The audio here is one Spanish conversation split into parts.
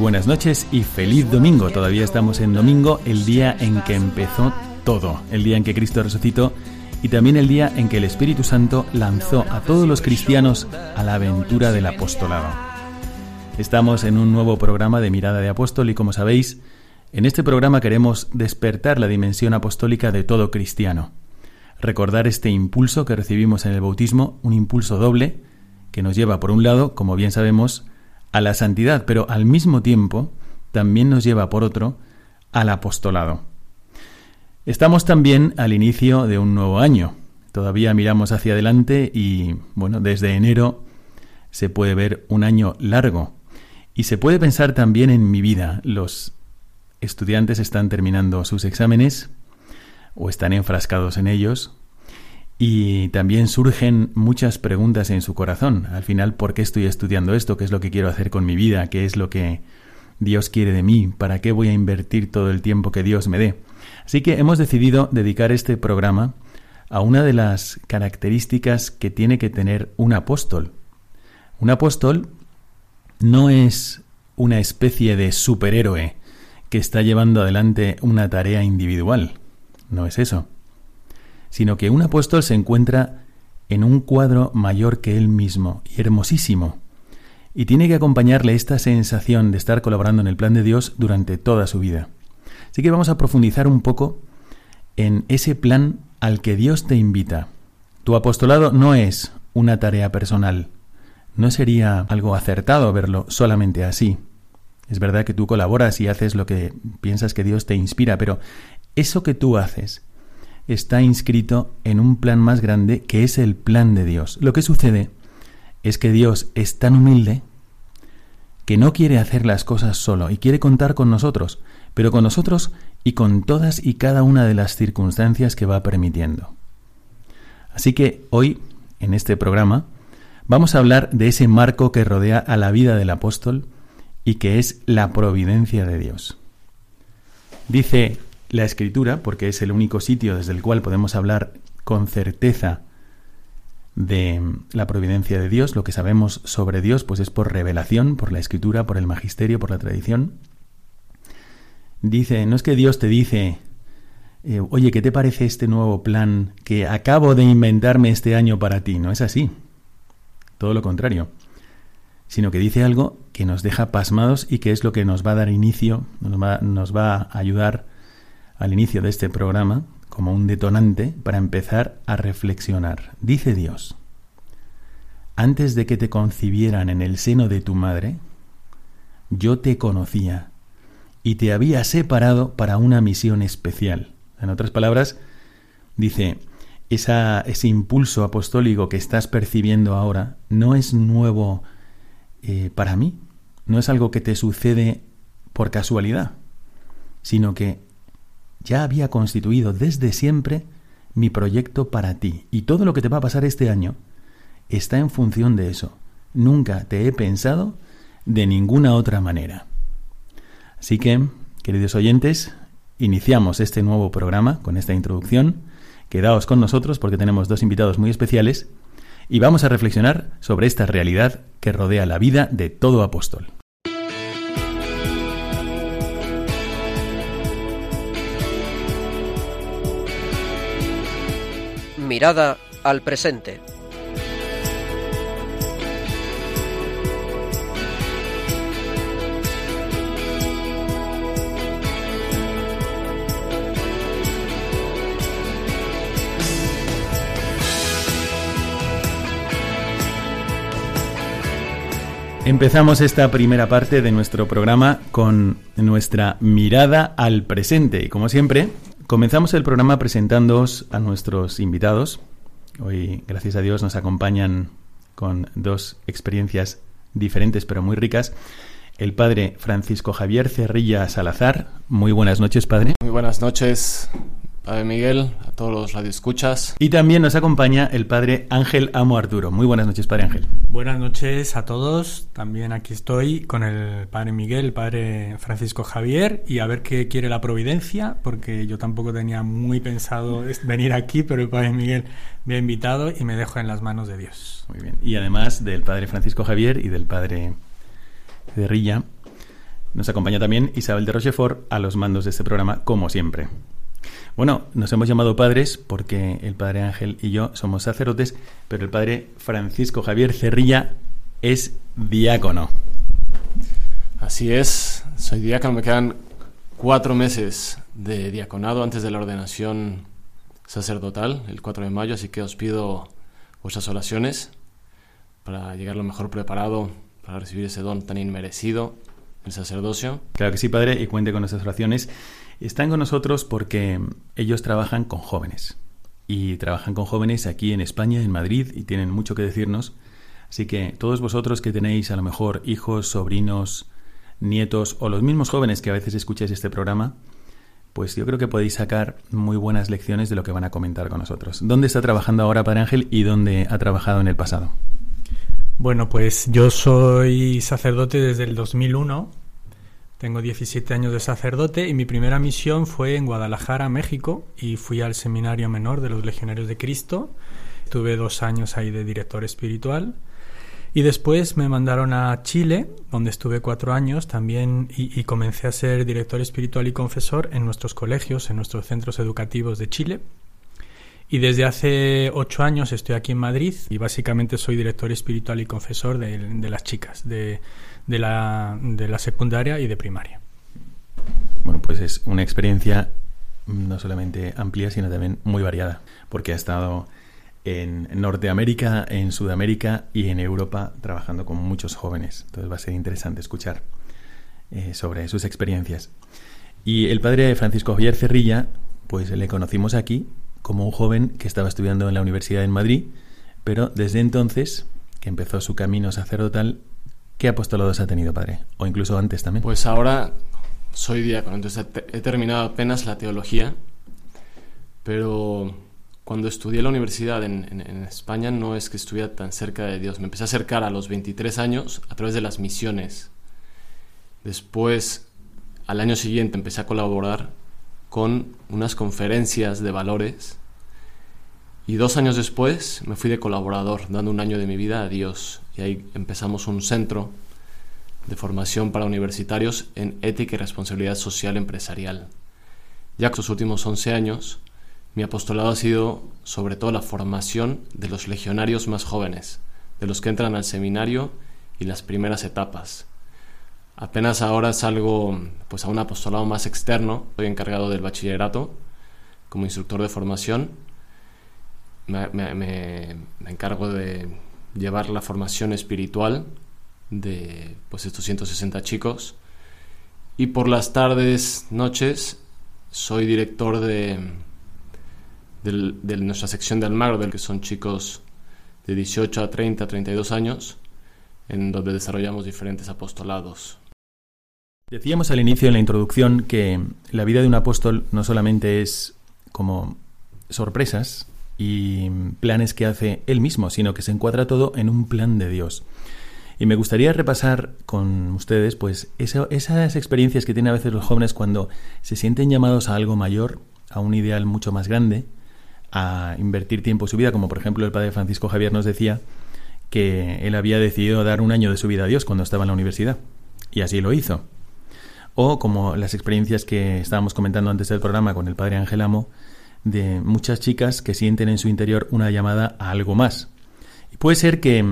Buenas noches y feliz domingo. Todavía estamos en domingo, el día en que empezó todo, el día en que Cristo resucitó y también el día en que el Espíritu Santo lanzó a todos los cristianos a la aventura del apostolado. Estamos en un nuevo programa de Mirada de Apóstol y como sabéis, en este programa queremos despertar la dimensión apostólica de todo cristiano. Recordar este impulso que recibimos en el bautismo, un impulso doble que nos lleva, por un lado, como bien sabemos, a la santidad, pero al mismo tiempo también nos lleva, por otro, al apostolado. Estamos también al inicio de un nuevo año. Todavía miramos hacia adelante y, bueno, desde enero se puede ver un año largo. Y se puede pensar también en mi vida. Los estudiantes están terminando sus exámenes o están enfrascados en ellos. Y también surgen muchas preguntas en su corazón. Al final, ¿por qué estoy estudiando esto? ¿Qué es lo que quiero hacer con mi vida? ¿Qué es lo que Dios quiere de mí? ¿Para qué voy a invertir todo el tiempo que Dios me dé? Así que hemos decidido dedicar este programa a una de las características que tiene que tener un apóstol. Un apóstol no es una especie de superhéroe que está llevando adelante una tarea individual. No es eso. Sino que un apóstol se encuentra en un cuadro mayor que él mismo y hermosísimo. Y tiene que acompañarle esta sensación de estar colaborando en el plan de Dios durante toda su vida. Así que vamos a profundizar un poco en ese plan al que Dios te invita. Tu apostolado no es una tarea personal. No sería algo acertado verlo solamente así. Es verdad que tú colaboras y haces lo que piensas que Dios te inspira, pero eso que tú haces está inscrito en un plan más grande que es el plan de Dios. Lo que sucede es que Dios es tan humilde que no quiere hacer las cosas solo y quiere contar con nosotros, pero con nosotros y con todas y cada una de las circunstancias que va permitiendo. Así que hoy, en este programa, vamos a hablar de ese marco que rodea a la vida del apóstol y que es la providencia de Dios. Dice la escritura, porque es el único sitio desde el cual podemos hablar con certeza de la providencia de Dios, lo que sabemos sobre Dios, pues es por revelación, por la escritura, por el magisterio, por la tradición. Dice, no es que Dios te dice, eh, oye, ¿qué te parece este nuevo plan que acabo de inventarme este año para ti? No es así. Todo lo contrario. Sino que dice algo que nos deja pasmados y que es lo que nos va a dar inicio, nos va, nos va a ayudar al inicio de este programa como un detonante para empezar a reflexionar. Dice Dios, antes de que te concibieran en el seno de tu madre, yo te conocía y te había separado para una misión especial. En otras palabras, dice, ese impulso apostólico que estás percibiendo ahora no es nuevo eh, para mí, no es algo que te sucede por casualidad, sino que ya había constituido desde siempre mi proyecto para ti. Y todo lo que te va a pasar este año está en función de eso. Nunca te he pensado de ninguna otra manera. Así que, queridos oyentes, iniciamos este nuevo programa con esta introducción. Quedaos con nosotros porque tenemos dos invitados muy especiales y vamos a reflexionar sobre esta realidad que rodea la vida de todo apóstol. mirada al presente. Empezamos esta primera parte de nuestro programa con nuestra mirada al presente. Y como siempre, comenzamos el programa presentándoos a nuestros invitados. Hoy, gracias a Dios, nos acompañan con dos experiencias diferentes pero muy ricas. El padre Francisco Javier Cerrilla Salazar. Muy buenas noches, padre. Muy buenas noches. Padre Miguel, a todos los radioescuchas. Y también nos acompaña el padre Ángel Amo Arturo. Muy buenas noches, padre Ángel. Buenas noches a todos. También aquí estoy con el padre Miguel, el padre Francisco Javier, y a ver qué quiere la providencia, porque yo tampoco tenía muy pensado venir aquí, pero el padre Miguel me ha invitado y me dejo en las manos de Dios. Muy bien. Y además del padre Francisco Javier y del padre de Rilla, nos acompaña también Isabel de Rochefort a los mandos de este programa, como siempre. Bueno, nos hemos llamado padres porque el padre Ángel y yo somos sacerdotes, pero el padre Francisco Javier Cerrilla es diácono. Así es, soy diácono, me quedan cuatro meses de diaconado antes de la ordenación sacerdotal, el 4 de mayo, así que os pido vuestras oraciones para llegar lo mejor preparado para recibir ese don tan inmerecido, el sacerdocio. Claro que sí, Padre, y cuente con nuestras oraciones. Están con nosotros porque ellos trabajan con jóvenes. Y trabajan con jóvenes aquí en España, en Madrid, y tienen mucho que decirnos. Así que todos vosotros que tenéis a lo mejor hijos, sobrinos, nietos o los mismos jóvenes que a veces escucháis este programa, pues yo creo que podéis sacar muy buenas lecciones de lo que van a comentar con nosotros. ¿Dónde está trabajando ahora Padre Ángel y dónde ha trabajado en el pasado? Bueno, pues yo soy sacerdote desde el 2001 tengo 17 años de sacerdote y mi primera misión fue en Guadalajara, México, y fui al seminario menor de los Legionarios de Cristo. Tuve dos años ahí de director espiritual. Y después me mandaron a Chile, donde estuve cuatro años también, y, comencé a ser director espiritual y confesor en nuestros colegios, en nuestros centros educativos de Chile. Y desde hace ocho años estoy aquí en Madrid y básicamente soy director espiritual y confesor de, de las chicas, de, de la, de la secundaria y de primaria. Bueno, pues es una experiencia no solamente amplia, sino también muy variada, porque ha estado en Norteamérica, en Sudamérica y en Europa trabajando con muchos jóvenes. Entonces va a ser interesante escuchar eh, sobre sus experiencias. Y el padre Francisco Javier Cerrilla, pues le conocimos aquí como un joven que estaba estudiando en la Universidad en Madrid, pero desde entonces, que empezó su camino sacerdotal, ¿Qué apostolados ha tenido, padre? O incluso antes también. Pues ahora soy diácono, entonces he terminado apenas la teología, pero cuando estudié la universidad en, España no es que estuviera tan cerca de Dios. Me empecé a acercar a los 23 años a través de las misiones. Después, al año siguiente, empecé a colaborar con unas conferencias de valores. Y dos años después me fui de colaborador, dando un año de mi vida a Dios y ahí empezamos un centro de formación para universitarios en ética y responsabilidad social empresarial. Ya estos últimos 11 años, mi apostolado ha sido sobre todo la formación de los legionarios más jóvenes, de los que entran al seminario y las primeras etapas. Apenas ahora salgo pues, a un apostolado más externo, estoy encargado del bachillerato como instructor de formación. Me, encargo de llevar la formación espiritual de pues estos 160 chicos y por las tardes, noches soy director de, de, nuestra sección de Almagro, del que son chicos de 18 a 30, 32 años, en donde desarrollamos diferentes apostolados. Decíamos al inicio en la introducción que la vida de un apóstol no solamente es como sorpresas, y planes que hace él mismo, sino que se encuadra todo en un plan de Dios. Y me gustaría repasar con ustedes pues esas experiencias que tienen a veces los jóvenes cuando se sienten llamados a algo mayor, a un ideal mucho más grande, a invertir tiempo en su vida, como por ejemplo el padre Francisco Javier nos decía que él había decidido dar un año de su vida a Dios cuando estaba en la universidad. Y así lo hizo. O como las experiencias que estábamos comentando antes del programa con el padre Ángel Amo, de muchas chicas que sienten en su interior una llamada a algo más. Y puede ser que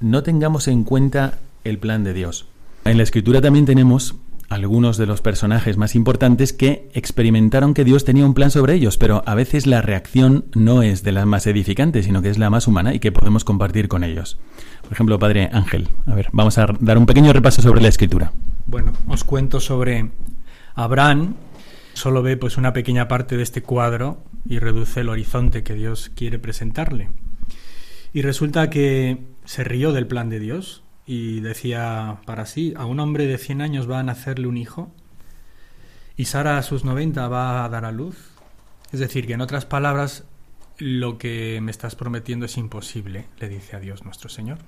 no tengamos en cuenta el plan de Dios. En la escritura también tenemos algunos de los personajes más importantes que experimentaron que Dios tenía un plan sobre ellos, pero a veces la reacción no es de la más edificante, sino que es la más humana y que podemos compartir con ellos. Por ejemplo, Padre Ángel, a ver, vamos a dar un pequeño repaso sobre la escritura. Bueno, os cuento sobre Abraham. Solo ve pues una pequeña parte de este cuadro y reduce el horizonte que Dios quiere presentarle. Y resulta que se rió del plan de Dios y decía para sí, a un hombre de 100 años va a nacerle un hijo y Sara a sus 90 va a dar a luz. Es decir, que en otras palabras, lo que me estás prometiendo es imposible, le dice a Dios nuestro Señor.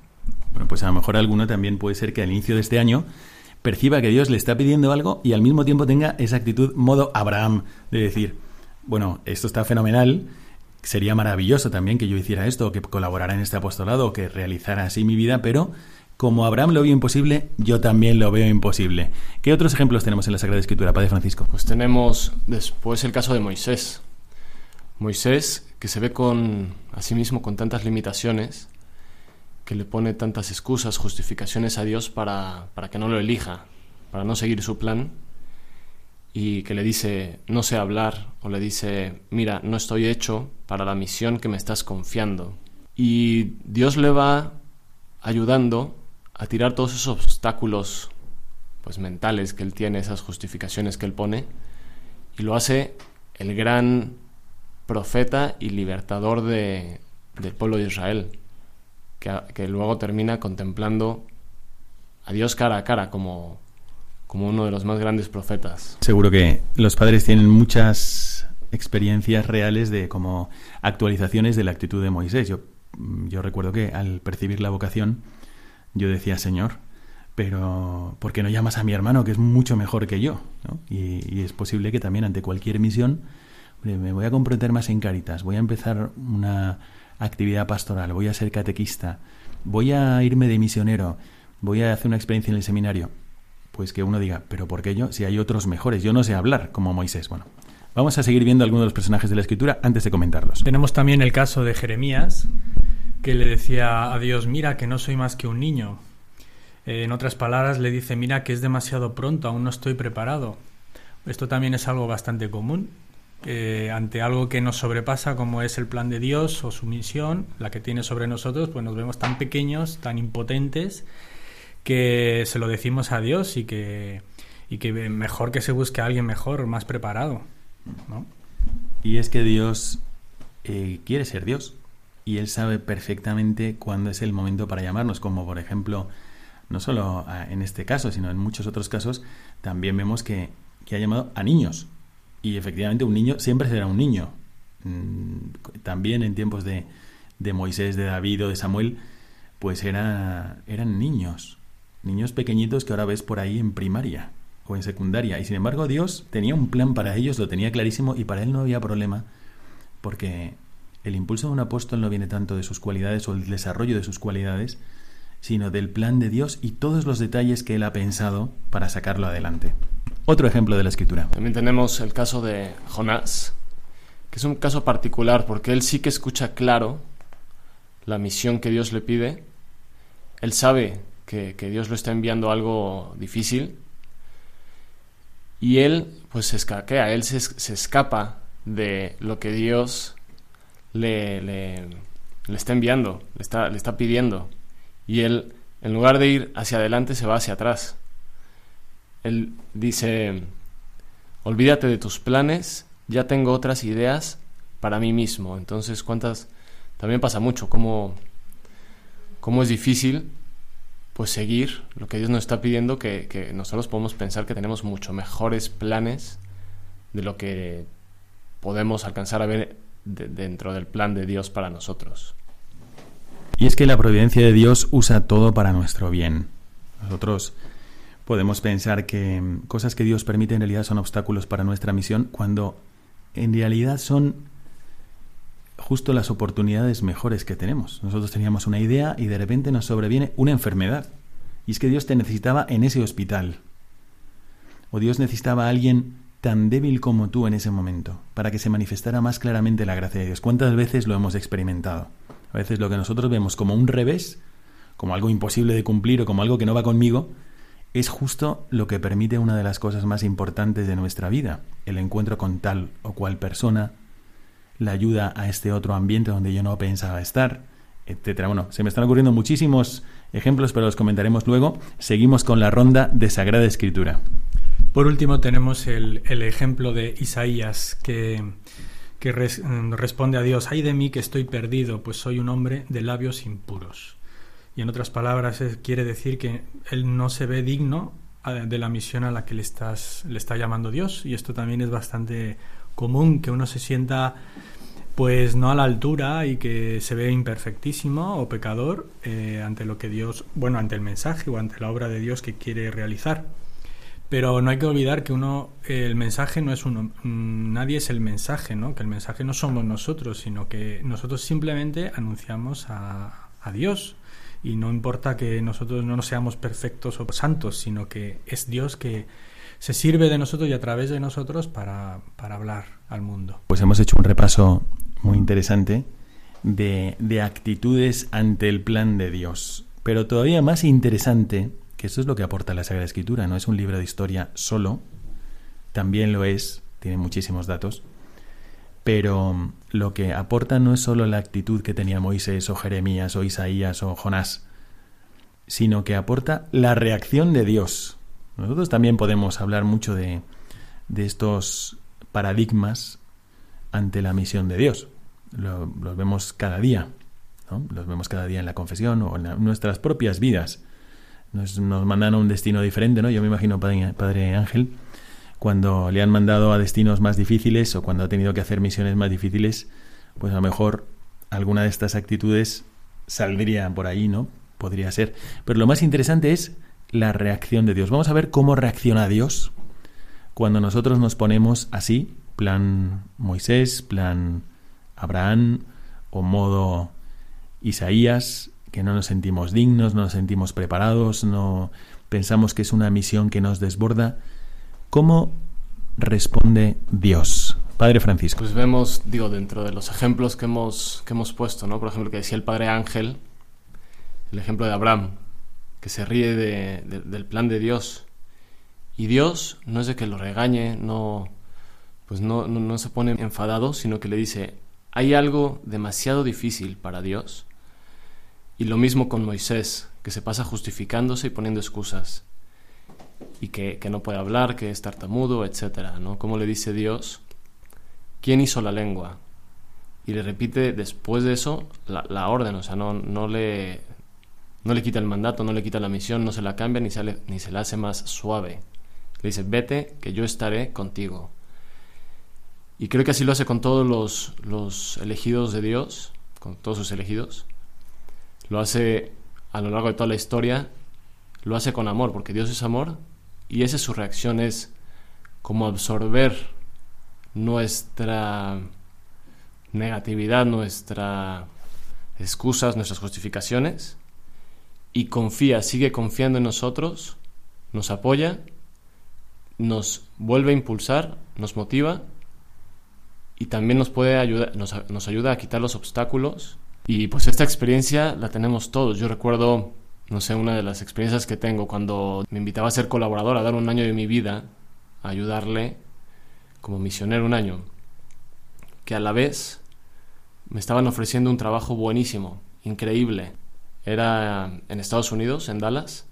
Bueno, pues a lo mejor alguno también puede ser que al inicio de este año perciba que Dios le está pidiendo algo y al mismo tiempo tenga esa actitud modo Abraham de decir, bueno, esto está fenomenal, sería maravilloso también que yo hiciera esto, que colaborara en este apostolado, que realizara así mi vida, pero como Abraham lo vio imposible, yo también lo veo imposible. ¿Qué otros ejemplos tenemos en la Sagrada Escritura, Padre Francisco? Pues tenemos después el caso de Moisés. Moisés, que se ve con a sí mismo con tantas limitaciones, que le pone tantas excusas, justificaciones a Dios para, para que no lo elija, para no seguir su plan, y que le dice, no sé hablar, o le dice, mira, no estoy hecho para la misión que me estás confiando. Y Dios le va ayudando a tirar todos esos obstáculos pues mentales que él tiene, esas justificaciones que él pone, y lo hace el gran profeta y libertador de, del pueblo de Israel, que, luego termina contemplando a Dios cara a cara como, como uno de los más grandes profetas. Seguro que los padres tienen muchas experiencias reales de como actualizaciones de la actitud de Moisés. Yo, yo recuerdo que al percibir la vocación, yo decía, Señor, pero ¿por qué no llamas a mi hermano que es mucho mejor que yo? Y, es posible que también ante cualquier misión me voy a comprometer más en Caritas, voy a empezar una actividad pastoral, voy a ser catequista, voy a irme de misionero, voy a hacer una experiencia en el seminario. Pues que uno diga, pero ¿por qué yo? Si hay otros mejores, yo no sé hablar como Moisés. Bueno, vamos a seguir viendo algunos de los personajes de la escritura antes de comentarlos. Tenemos también el caso de Jeremías, que le decía a Dios, mira que no soy más que un niño. Eh, en otras palabras, le dice, mira que es demasiado pronto, aún no estoy preparado. Esto también es algo bastante común. Ante algo que nos sobrepasa como es el plan de Dios o su misión, la que tiene sobre nosotros, pues nos vemos tan pequeños, tan impotentes, que se lo decimos a Dios y que, y que mejor que se busque a alguien mejor, más preparado. Y es que Dios eh, quiere ser Dios y Él sabe perfectamente cuándo es el momento para llamarnos, como por ejemplo, no solo en este caso, sino en muchos otros casos, también vemos que, ha llamado a niños. Y efectivamente un niño siempre será un niño. Mm, también en tiempos de, de Moisés, de David o de Samuel, pues era, eran niños. Niños pequeñitos que ahora ves por ahí en primaria o en secundaria. Y sin embargo Dios tenía un plan para ellos, lo tenía clarísimo y para él no había problema porque el impulso de un apóstol no viene tanto de sus cualidades o el desarrollo de sus cualidades, sino del plan de Dios y todos los detalles que él ha pensado para sacarlo adelante. Otro ejemplo de la escritura. También tenemos el caso de Jonás, que es un caso particular porque él sí que escucha claro la misión que Dios le pide. Él sabe que, Dios lo está enviando algo difícil y él pues se escaquea, él se, escapa de lo que Dios le, está enviando, le está pidiendo. Y él, en lugar de ir hacia adelante, se va hacia atrás. Él dice, olvídate de tus planes, ya tengo otras ideas para mí mismo. Entonces, ¿cuántas? También pasa mucho, cómo, cómo es difícil pues seguir lo que Dios nos está pidiendo, que, que nosotros podemos pensar que tenemos mucho mejores planes de lo que podemos alcanzar a ver dentro del plan de Dios para nosotros. Y es que la providencia de Dios usa todo para nuestro bien. Nosotros podemos pensar que cosas que Dios permite en realidad son obstáculos para nuestra misión cuando en realidad son justo las oportunidades mejores que tenemos. Nosotros teníamos una idea y de repente nos sobreviene una enfermedad. Y es que Dios te necesitaba en ese hospital. O Dios necesitaba a alguien tan débil como tú en ese momento, para que se manifestara más claramente la gracia de Dios. ¿Cuántas veces lo hemos experimentado? A veces lo que nosotros vemos como un revés, como algo imposible de cumplir o como algo que no va conmigo, es justo lo que permite una de las cosas más importantes de nuestra vida, el encuentro con tal o cual persona, la ayuda a este otro ambiente donde yo no pensaba estar, etcétera. Bueno, se me están ocurriendo muchísimos ejemplos, pero los comentaremos luego. Seguimos con la ronda de Sagrada Escritura. Por último tenemos el, ejemplo de Isaías que, que responde a Dios, ay de mí que estoy perdido, pues soy un hombre de labios impuros. Y en otras palabras quiere decir que él no se ve digno de la misión a la que le, estás, le está llamando Dios. Y esto también es bastante común, que uno se sienta pues no a la altura y que se ve imperfectísimo o pecador eh, ante lo que Dios, bueno, ante el mensaje o ante la obra de Dios que quiere realizar. Pero no hay que olvidar que uno, el mensaje no es uno, mm, nadie es el mensaje, ¿no? Que el mensaje no somos nosotros, sino que nosotros simplemente anunciamos a, a Dios. Y no importa que nosotros no seamos perfectos o santos, sino que es Dios que se sirve de nosotros y a través de nosotros para, para hablar al mundo. Pues hemos hecho un repaso muy interesante de, de actitudes ante el plan de Dios. Pero todavía más interesante, que eso es lo que aporta la Sagrada Escritura, no es un libro de historia solo, también lo es, tiene muchísimos datos, pero lo que aporta no es solo la actitud que tenía Moisés o Jeremías o Isaías o Jonás, sino que aporta la reacción de Dios. Nosotros también podemos hablar mucho de, de estos paradigmas ante la misión de Dios. los vemos cada día, los vemos cada día en la confesión o en nuestras propias vidas. Nos, mandan a un destino diferente, ¿no? Yo me imagino, padre, padre Ángel, cuando le han mandado a destinos más difíciles o cuando ha tenido que hacer misiones más difíciles, pues a lo mejor alguna de estas actitudes saldría por ahí, ¿no? Podría ser. Pero lo más interesante es la reacción de Dios. Vamos a ver cómo reacciona Dios cuando nosotros nos ponemos así plan Moisés, plan Abraham o modo Isaías, que no nos sentimos dignos, no nos sentimos preparados, no pensamos que es una misión que nos desborda. ¿Cómo responde Dios? Padre Francisco. Pues vemos, digo, dentro de los ejemplos que hemos, que hemos puesto, ¿no? Por ejemplo, que decía el Padre Ángel, el ejemplo de Abraham, que se ríe del plan de Dios. Y Dios no es de que lo regañe, no, pues no, no, se pone enfadado, sino que le dice, hay algo demasiado difícil para Dios. Y lo mismo con Moisés, que se pasa justificándose y poniendo excusas. Y que, no puede hablar, que es tartamudo, etc. ¿no? Como le dice Dios, ¿quién hizo la lengua? Y le repite después de eso la, orden, o sea, no, no, le, no le quita el mandato, no le quita la misión, no se la cambia ni, sale, ni se la hace más suave. Le dice, vete, que yo estaré contigo. Y creo que así lo hace con todos los, los elegidos de Dios, con todos sus elegidos. Lo hace a lo largo de toda la historia, lo hace con amor, porque Dios es amor y esa es su reacción, es como absorber nuestra negatividad, nuestras excusas, nuestras justificaciones y confía, sigue confiando en nosotros, nos apoya, nos vuelve a impulsar, nos motiva y también nos puede ayudar, nos, nos, ayuda a quitar los obstáculos. Y pues esta experiencia la tenemos todos. Yo recuerdo, no sé, una de las experiencias que tengo cuando me invitaba a ser colaborador, a dar un año de mi vida, a ayudarle como misionero un año, que a la vez me estaban ofreciendo un trabajo buenísimo, increíble. Era en Estados Unidos, en Dallas,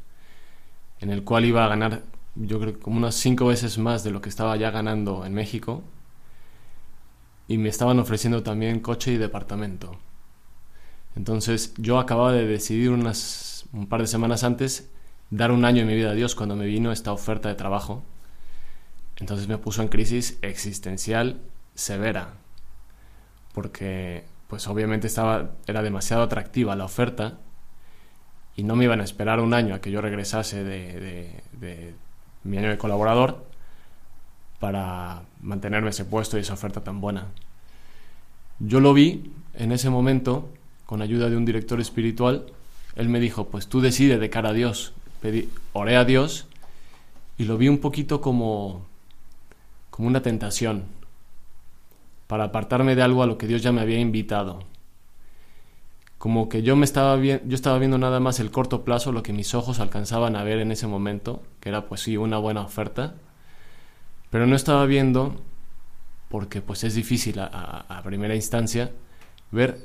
en el cual iba a ganar, yo creo, como unas cinco veces más de lo que estaba ya ganando en México y me estaban ofreciendo también coche y departamento. Entonces yo acababa de decidir unas, un par de semanas antes dar un año en mi vida a Dios cuando me vino esta oferta de trabajo. Entonces me puso en crisis existencial severa, porque pues obviamente estaba, era demasiado atractiva la oferta y no me iban a esperar un año a que yo regresase de, de mi año de colaborador para mantenerme ese puesto y esa oferta tan buena. Yo lo vi en ese momento, con ayuda de un director espiritual, él me dijo, pues tú decides de cara a Dios. Pedí, oré a Dios y lo vi un poquito como, como una tentación para apartarme de algo a lo que Dios ya me había invitado. como que yo me estaba yo estaba viendo nada más el corto plazo, lo que mis ojos alcanzaban a ver en ese momento, que era pues sí una buena oferta, pero no estaba viendo porque pues es difícil a, a primera instancia ver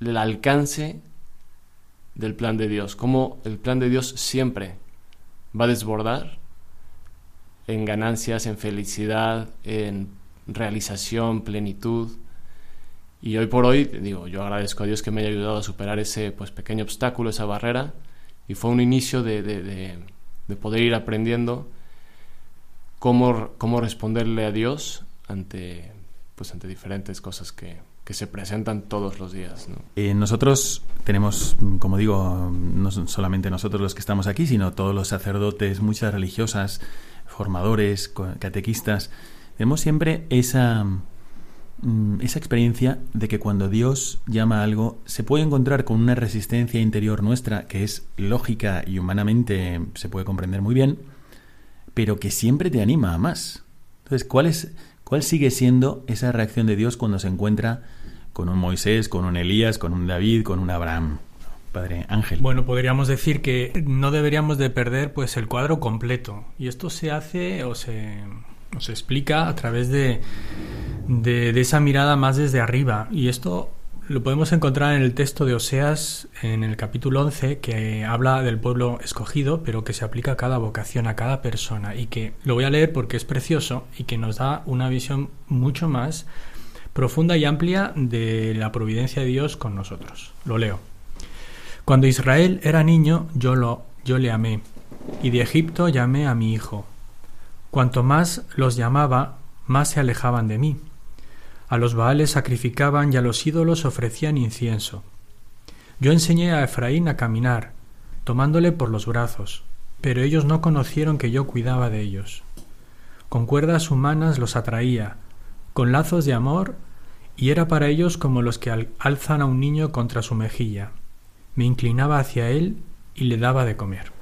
el alcance del plan de Dios, cómo el plan de Dios siempre va a desbordar en ganancias, en felicidad, en realización, plenitud. Y hoy por hoy, digo, yo agradezco a Dios que me haya ayudado a superar ese pues, pequeño obstáculo, esa barrera, y fue un inicio de, de, poder ir aprendiendo cómo, cómo responderle a Dios ante, pues, ante diferentes cosas que, que se presentan todos los días. Eh, nosotros tenemos, como digo, no solamente nosotros los que estamos aquí, sino todos los sacerdotes, muchas religiosas, formadores, catequistas, tenemos siempre esa, mm, esa experiencia de que cuando Dios llama a algo, se puede encontrar con una resistencia interior nuestra que es lógica y humanamente se puede comprender muy bien, pero que siempre te anima a más. Entonces, ¿cuál, es, cuál sigue siendo esa reacción de Dios cuando se encuentra con un Moisés, con un Elías, con un David, con un Abraham. Padre Ángel. Bueno, podríamos decir que no deberíamos de perder pues el cuadro completo. Y esto se hace o se, se explica a través de, de, esa mirada más desde arriba. Y esto lo podemos encontrar en el texto de Oseas, en el capítulo 11, que habla del pueblo escogido, pero que se aplica a cada vocación, a cada persona. Y que lo voy a leer porque es precioso y que nos da una visión mucho más profunda y amplia de la providencia de Dios con nosotros. Lo leo. Cuando Israel era niño, yo, lo, yo le amé, y de Egipto llamé a mi hijo. Cuanto más los llamaba, más se alejaban de mí. A los baales sacrificaban y a los ídolos ofrecían incienso. Yo enseñé a Efraín a caminar, tomándole por los brazos, pero ellos no conocieron que yo cuidaba de ellos. Con cuerdas humanas los atraía, con lazos de amor y era para ellos como los que alzan a un niño contra su mejilla. Me inclinaba hacia él y le daba de comer.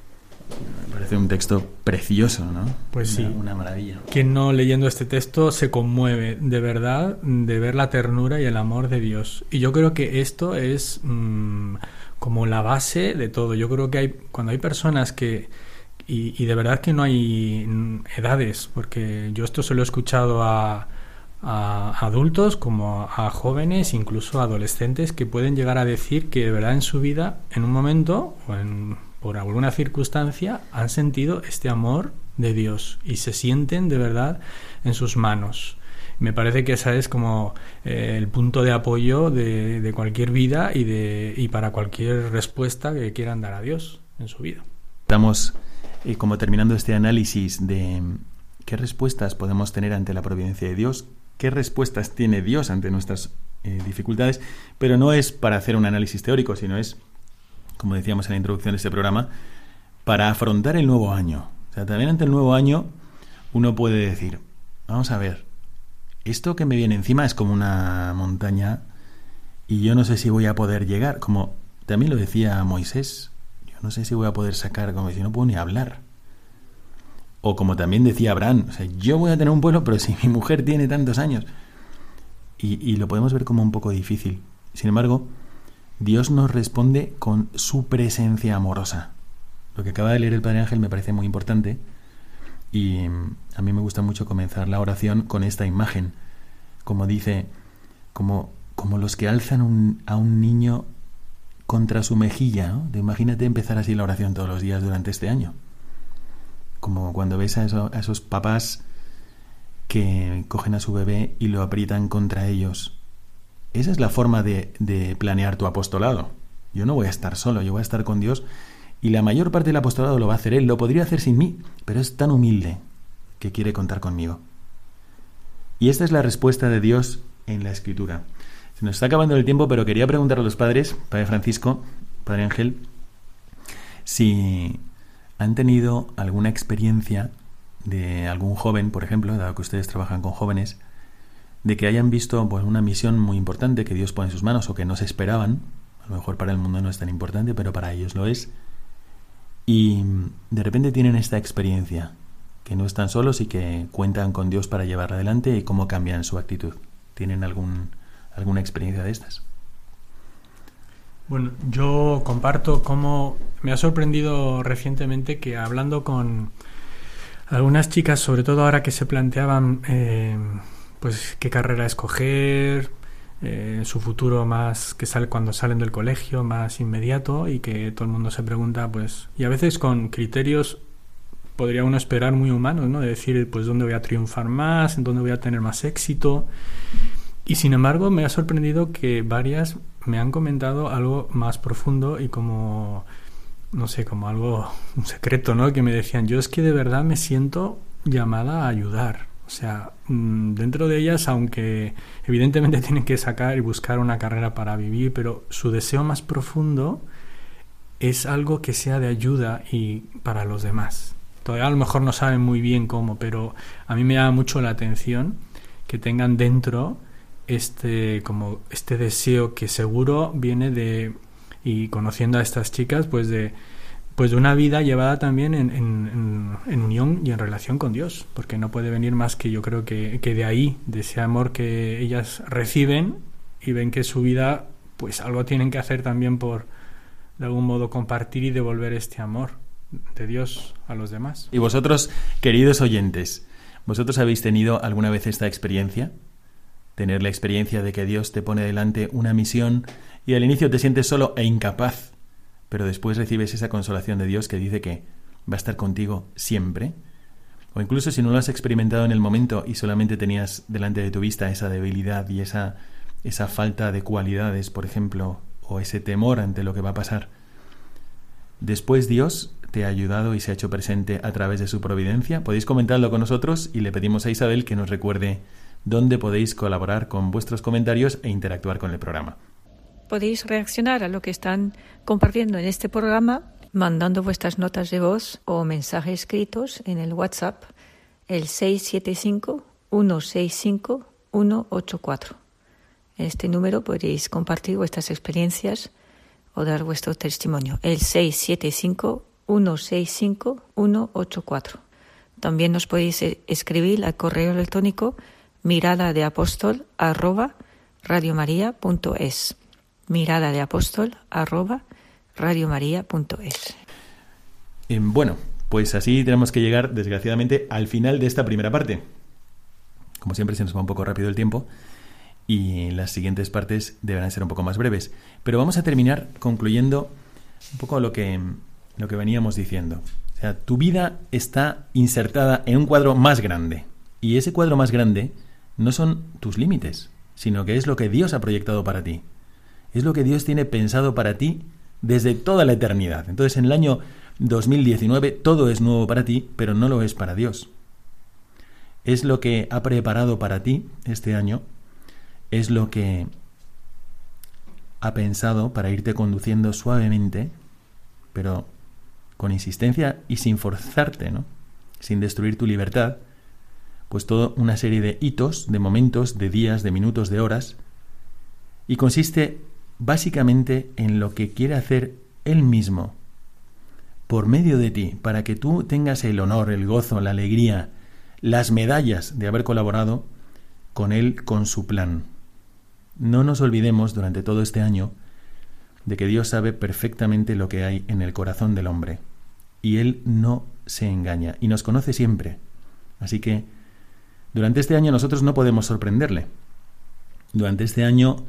Me parece un texto precioso, ¿no? Pues sí. Una maravilla. Quien no leyendo este texto se conmueve de verdad de ver la ternura y el amor de Dios. Y yo creo que esto es mm, como la base de todo. Yo creo que hay cuando hay personas que y, y de verdad que no hay mm, edades, porque yo esto se lo he escuchado a a adultos como a jóvenes, incluso adolescentes, que pueden llegar a decir que de verdad en su vida, en un momento o en, por alguna circunstancia, han sentido este amor de Dios y se sienten de verdad en sus manos. Me parece que ese es como eh, el punto de apoyo de, de, cualquier vida y, de, y para cualquier respuesta que quieran dar a Dios en su vida. Estamos eh, como terminando este análisis de qué respuestas podemos tener ante la providencia de Dios, qué respuestas tiene Dios ante nuestras eh, dificultades, pero no es para hacer un análisis teórico, sino es, como decíamos en la introducción de este programa, para afrontar el nuevo año. O sea, también ante el nuevo año uno puede decir, vamos a ver, esto que me viene encima es como una montaña y yo no sé si voy a poder llegar, como también lo decía Moisés, yo no sé si voy a poder sacar, como si no puedo ni hablar. O como también decía Abraham, o sea, yo voy a tener un pueblo, pero si mi mujer tiene tantos años. Y, lo podemos ver como un poco difícil. Sin embargo, Dios nos responde con su presencia amorosa. Lo que acaba de leer el Padre Ángel me parece muy importante. Y a mí me gusta mucho comenzar la oración con esta imagen. Como dice, como, como los que alzan a un niño contra su mejilla. Imagínate empezar así la oración todos los días durante este año como cuando ves a, esos papás que cogen a su bebé y lo aprietan contra ellos. Esa es la forma de, de, planear tu apostolado. Yo no voy a estar solo, yo voy a estar con Dios y la mayor parte del apostolado lo va a hacer Él. Lo podría hacer sin mí, pero es tan humilde que quiere contar conmigo. Y esta es la respuesta de Dios en la Escritura. Se nos está acabando el tiempo, pero quería preguntar a los padres, Padre Francisco, Padre Ángel, si ¿Han tenido alguna experiencia de algún joven, por ejemplo, dado que ustedes trabajan con jóvenes, de que hayan visto pues, una misión muy importante que Dios pone en sus manos o que no se esperaban? A lo mejor para el mundo no es tan importante, pero para ellos lo es. Y de repente tienen esta experiencia, que no están solos y que cuentan con Dios para llevarla adelante y cómo cambian su actitud. ¿Tienen algún, alguna experiencia de estas? Bueno, yo comparto cómo me ha sorprendido recientemente que hablando con algunas chicas, sobre todo ahora que se planteaban eh, pues qué carrera escoger, eh, su futuro más que sale cuando salen del colegio, más inmediato y que todo el mundo se pregunta, pues, y a veces con criterios podría uno esperar muy humanos, ¿no? De decir, pues, dónde voy a triunfar más, en dónde voy a tener más éxito. Y sin embargo, me ha sorprendido que varias me han comentado algo más profundo y como, no sé, como algo, un secreto, ¿no? Que me decían, yo es que de verdad me siento llamada a ayudar. O sea, mm, dentro de ellas, aunque evidentemente tienen que sacar y buscar una carrera para vivir, pero su deseo más profundo es algo que sea de ayuda y para los demás. Todavía a lo mejor no saben muy bien cómo, pero a mí me llama mucho la atención que tengan dentro este como este deseo que seguro viene de y conociendo a estas chicas pues de pues de una vida llevada también en, en, unión y en relación con Dios, porque no puede venir más que yo creo que, que de ahí, de ese amor que ellas reciben y ven que su vida, pues algo tienen que hacer también por, de algún modo, compartir y devolver este amor de Dios a los demás. Y vosotros, queridos oyentes, ¿vosotros habéis tenido alguna vez esta experiencia? Tener la experiencia de que Dios te pone delante una misión y al inicio te sientes solo e incapaz pero después recibes esa consolación de Dios que dice que va a estar contigo siempre. O incluso si no lo has experimentado en el momento y solamente tenías delante de tu vista esa debilidad y esa, esa falta de cualidades, por ejemplo, o ese temor ante lo que va a pasar. Después Dios te ha ayudado y se ha hecho presente a través de su providencia. Podéis comentarlo con nosotros y le pedimos a Isabel que nos recuerde dónde podéis colaborar con vuestros comentarios e interactuar con el programa podéis reaccionar a lo que están compartiendo en este programa mandando vuestras notas de voz o mensajes escritos en el WhatsApp el 675-165-184. En este número podéis compartir vuestras experiencias o dar vuestro testimonio. El 675-165-184. También nos podéis e-, escribir al correo electrónico mirada de apóstol arroba radiomaria.es mirada de apóstol arroba radiomaria.es. Bueno, pues así tenemos que llegar, desgraciadamente, al final de esta primera parte. Como siempre, se nos va un poco rápido el tiempo y las siguientes partes deberán ser un poco más breves. Pero vamos a terminar concluyendo un poco lo que, lo que veníamos diciendo. O sea, tu vida está insertada en un cuadro más grande. Y ese cuadro más grande no son tus límites, sino que es lo que Dios ha proyectado para ti es lo que Dios tiene pensado para ti desde toda la eternidad. Entonces en el año 2019 todo es nuevo para ti, pero no lo es para Dios. Es lo que ha preparado para ti este año, es lo que ha pensado para irte conduciendo suavemente, pero con insistencia y sin forzarte, ¿no? Sin destruir tu libertad, pues toda una serie de hitos, de momentos, de días, de minutos, de horas, y consiste básicamente en lo que quiere hacer Él mismo, por medio de ti, para que tú tengas el honor, el gozo, la alegría, las medallas de haber colaborado con Él, con su plan. No nos olvidemos durante todo este año de que Dios sabe perfectamente lo que hay en el corazón del hombre, y Él no se engaña, y nos conoce siempre. Así que, durante este año nosotros no podemos sorprenderle. Durante este año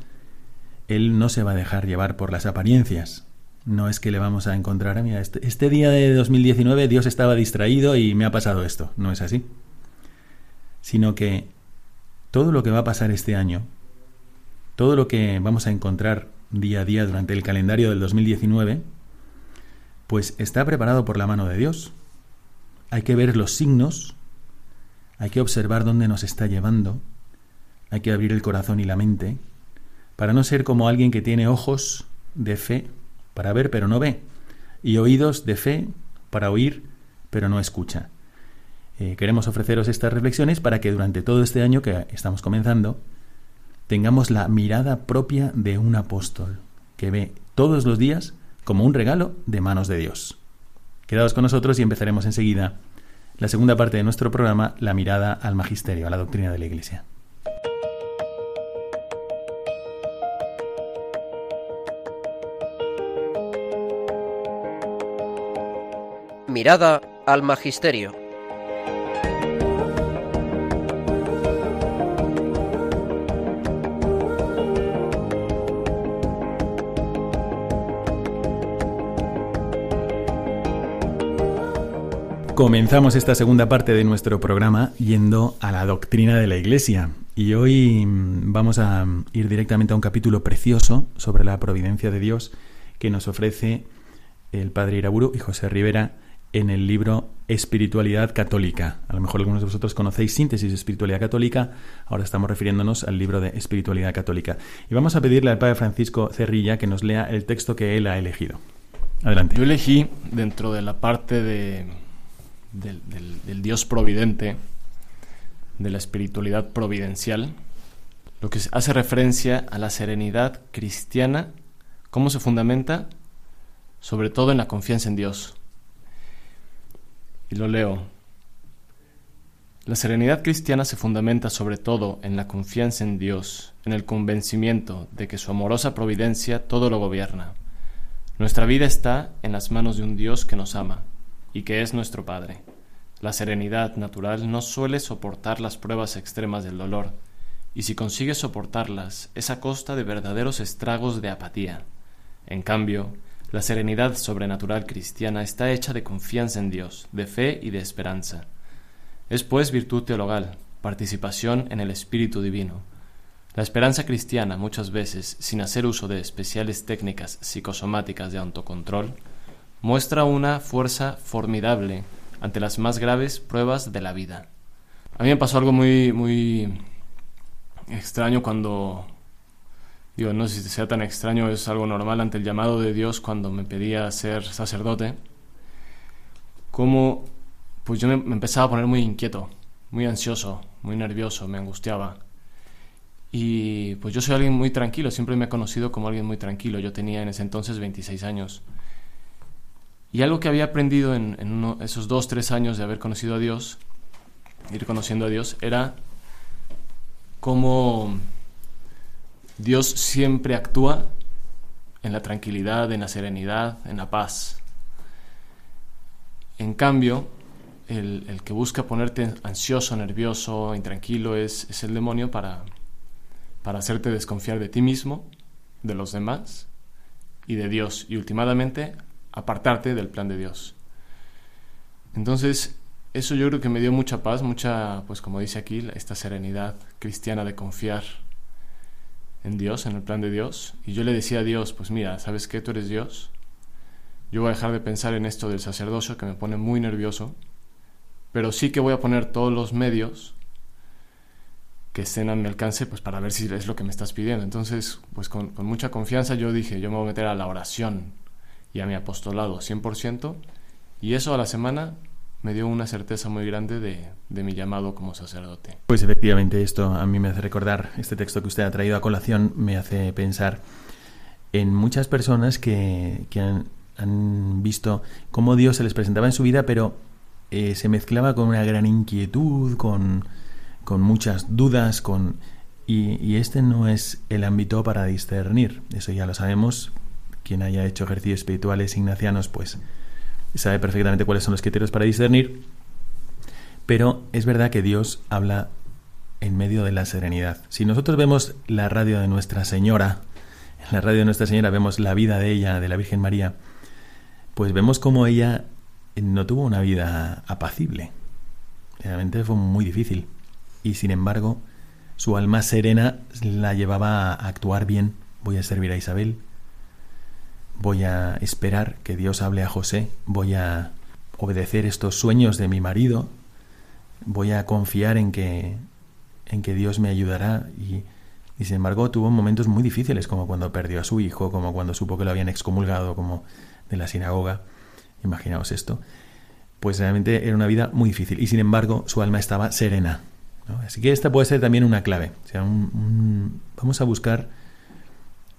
él no se va a dejar llevar por las apariencias. No es que le vamos a encontrar, mira, este, este día de 2019 Dios estaba distraído y me ha pasado esto. No es así. Sino que todo lo que va a pasar este año, todo lo que vamos a encontrar día a día durante el calendario del 2019, pues está preparado por la mano de Dios. Hay que ver los signos, hay que observar dónde nos está llevando, hay que abrir el corazón y la mente para no ser como alguien que tiene ojos de fe para ver pero no ve, y oídos de fe para oír pero no escucha. Eh, queremos ofreceros estas reflexiones para que durante todo este año que estamos comenzando tengamos la mirada propia de un apóstol que ve todos los días como un regalo de manos de Dios. Quedaos con nosotros y empezaremos enseguida la segunda parte de nuestro programa, la mirada al magisterio, a la doctrina de la Iglesia. Mirada al magisterio. Comenzamos esta segunda parte de nuestro programa yendo a la doctrina de la Iglesia. Y hoy mm, vamos a ir directamente a un capítulo precioso sobre la providencia de Dios que nos ofrece el padre Iraburu y José Rivera en el libro Espiritualidad Católica. A lo mejor algunos de vosotros conocéis Síntesis de Espiritualidad Católica, ahora estamos refiriéndonos al libro de Espiritualidad Católica. Y vamos a pedirle al padre Francisco Cerrilla que nos lea el texto que él ha elegido. Adelante. Yo elegí dentro de la parte de, del, Dios providente, de la espiritualidad providencial, lo que hace referencia a la serenidad cristiana, cómo se fundamenta, sobre todo en la confianza en Dios. Y lo leo. La serenidad cristiana se fundamenta sobre todo en la confianza en Dios, en el convencimiento de que su amorosa providencia todo lo gobierna. Nuestra vida está en las manos de un Dios que nos ama y que es nuestro Padre. La serenidad natural no suele soportar las pruebas extremas del dolor, y si consigue soportarlas es a costa de verdaderos estragos de apatía. En cambio, la serenidad sobrenatural cristiana está hecha de confianza en Dios, de fe y de esperanza. Es pues virtud teologal, participación en el Espíritu Divino. La esperanza cristiana, muchas veces, sin hacer uso de especiales técnicas psicosomáticas de autocontrol, muestra una fuerza formidable ante las más graves pruebas de la vida. A mí me pasó algo muy, muy extraño cuando digo, no sé si sea tan extraño, es algo normal ante el llamado de Dios cuando me pedía ser sacerdote, como pues yo me, empezaba a poner muy inquieto, muy ansioso, muy nervioso, me angustiaba. Y pues yo soy alguien muy tranquilo, siempre me he conocido como alguien muy tranquilo, yo tenía en ese entonces 26 años. Y algo que había aprendido en, esos dos, tres años de haber conocido a Dios, ir conociendo a Dios, era cómo Dios siempre actúa en la tranquilidad, en la serenidad, en la paz. En cambio, el, que busca ponerte ansioso, nervioso, intranquilo es, es el demonio para, para hacerte desconfiar de ti mismo, de los demás y de Dios, y últimamente apartarte del plan de Dios. Entonces, eso yo creo que me dio mucha paz, mucha, pues como dice aquí, esta serenidad cristiana de confiar en Dios, en el plan de Dios. Y yo le decía a Dios, pues mira, ¿sabes qué? Tú eres Dios. Yo voy a dejar de pensar en esto del sacerdocio que me pone muy nervioso, pero sí que voy a poner todos los medios que estén a mi alcance pues para ver si es lo que me estás pidiendo. Entonces, pues con, con mucha confianza yo dije, yo me voy a meter a la oración y a mi apostolado 100%, y eso a la semana me dio una certeza muy grande de, de, mi llamado como sacerdote. Pues efectivamente esto a mí me hace recordar, este texto que usted ha traído a colación me hace pensar en muchas personas que, que han, han, visto cómo Dios se les presentaba en su vida, pero eh, se mezclaba con una gran inquietud, con, con muchas dudas, con... Y, y este no es el ámbito para discernir, eso ya lo sabemos, quien haya hecho ejercicios espirituales ignacianos, pues sabe perfectamente cuáles son los criterios para discernir, pero es verdad que Dios habla en medio de la serenidad. Si nosotros vemos la radio de Nuestra Señora, en la radio de Nuestra Señora vemos la vida de ella, de la Virgen María, pues vemos cómo ella no tuvo una vida apacible. Realmente fue muy difícil. Y sin embargo, su alma serena la llevaba a actuar bien. Voy a servir a Isabel, voy a esperar que Dios hable a José, voy a obedecer estos sueños de mi marido, voy a confiar en que, en que Dios me ayudará y, y sin embargo tuvo momentos muy difíciles, como cuando perdió a su hijo, como cuando supo que lo habían excomulgado como de la sinagoga. Imaginaos esto. Pues realmente era una vida muy difícil y sin embargo su alma estaba serena. Así que esta puede ser también una clave. O sea, vamos a buscar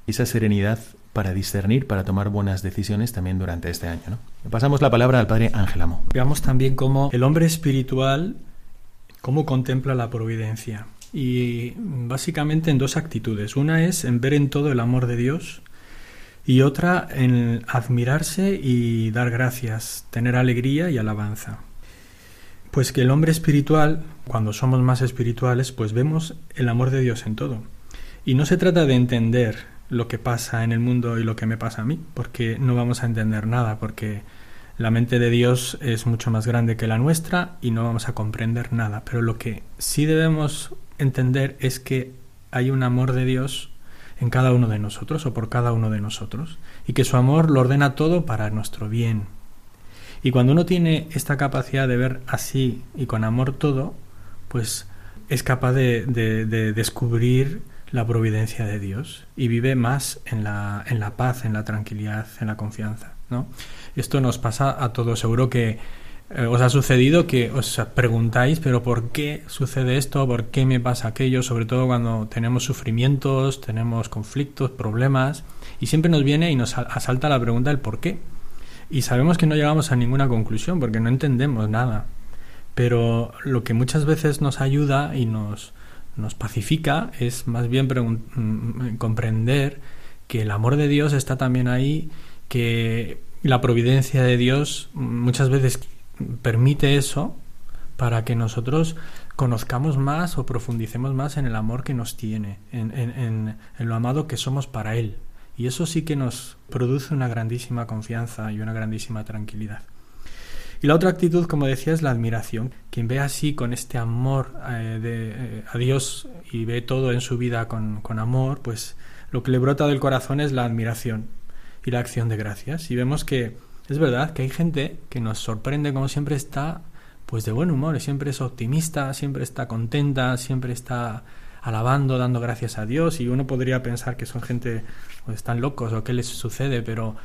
esa serenidad para discernir, para tomar buenas decisiones también durante este año. ¿no? Pasamos la palabra al padre Ángel Amo. Veamos también cómo el hombre espiritual, cómo contempla la providencia. Y básicamente en dos actitudes. Una es en ver en todo el amor de Dios y otra en admirarse y dar gracias, tener alegría y alabanza. Pues que el hombre espiritual, cuando somos más espirituales, pues vemos el amor de Dios en todo. Y no se trata de entender lo que pasa en el mundo y lo que me pasa a mí, porque no vamos a entender nada, porque la mente de Dios es mucho más grande que la nuestra y no vamos a comprender nada. Pero lo que sí debemos entender es que hay un amor de Dios en cada uno de nosotros o por cada uno de nosotros y que su amor lo ordena todo para nuestro bien, y cuando uno tiene esta capacidad de ver así y con amor todo, pues es capaz de, descubrir la providencia de Dios y vive más en la, en la paz, en la tranquilidad, en la confianza. ¿no? Esto nos pasa a todos. Seguro que eh, os ha sucedido que os preguntáis, pero ¿por qué sucede esto? ¿Por qué me pasa aquello? Sobre todo cuando tenemos sufrimientos, tenemos conflictos, problemas, y siempre nos viene y nos asalta la pregunta del por qué y sabemos que no llegamos a ninguna conclusión porque no entendemos nada. Pero lo que muchas veces nos ayuda y nos, nos pacifica es más bien mm, comprender que el amor de Dios está también ahí, que la providencia de Dios muchas veces permite eso para que nosotros conozcamos más o profundicemos más en el amor que nos tiene, en, en, en lo amado que somos para Él. Y eso sí que nos produce una grandísima confianza y una grandísima tranquilidad. Y la otra actitud, como decía, es la admiración. Quien ve así, con este amor eh, de, eh, a Dios y ve todo en su vida con, con, amor, pues lo que le brota del corazón es la admiración y la acción de gracias. Y vemos que es verdad que hay gente que nos sorprende como siempre está pues de buen humor, siempre es optimista, siempre está contenta, siempre está alabando, dando gracias a Dios y uno podría pensar que son gente pues están locos o qué les sucede, pero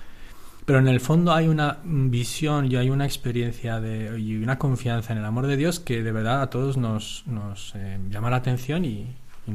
pero en el fondo hay una visión y hay una experiencia de, y una confianza en el amor de Dios que de verdad a todos nos, nos eh, llama la atención y, y,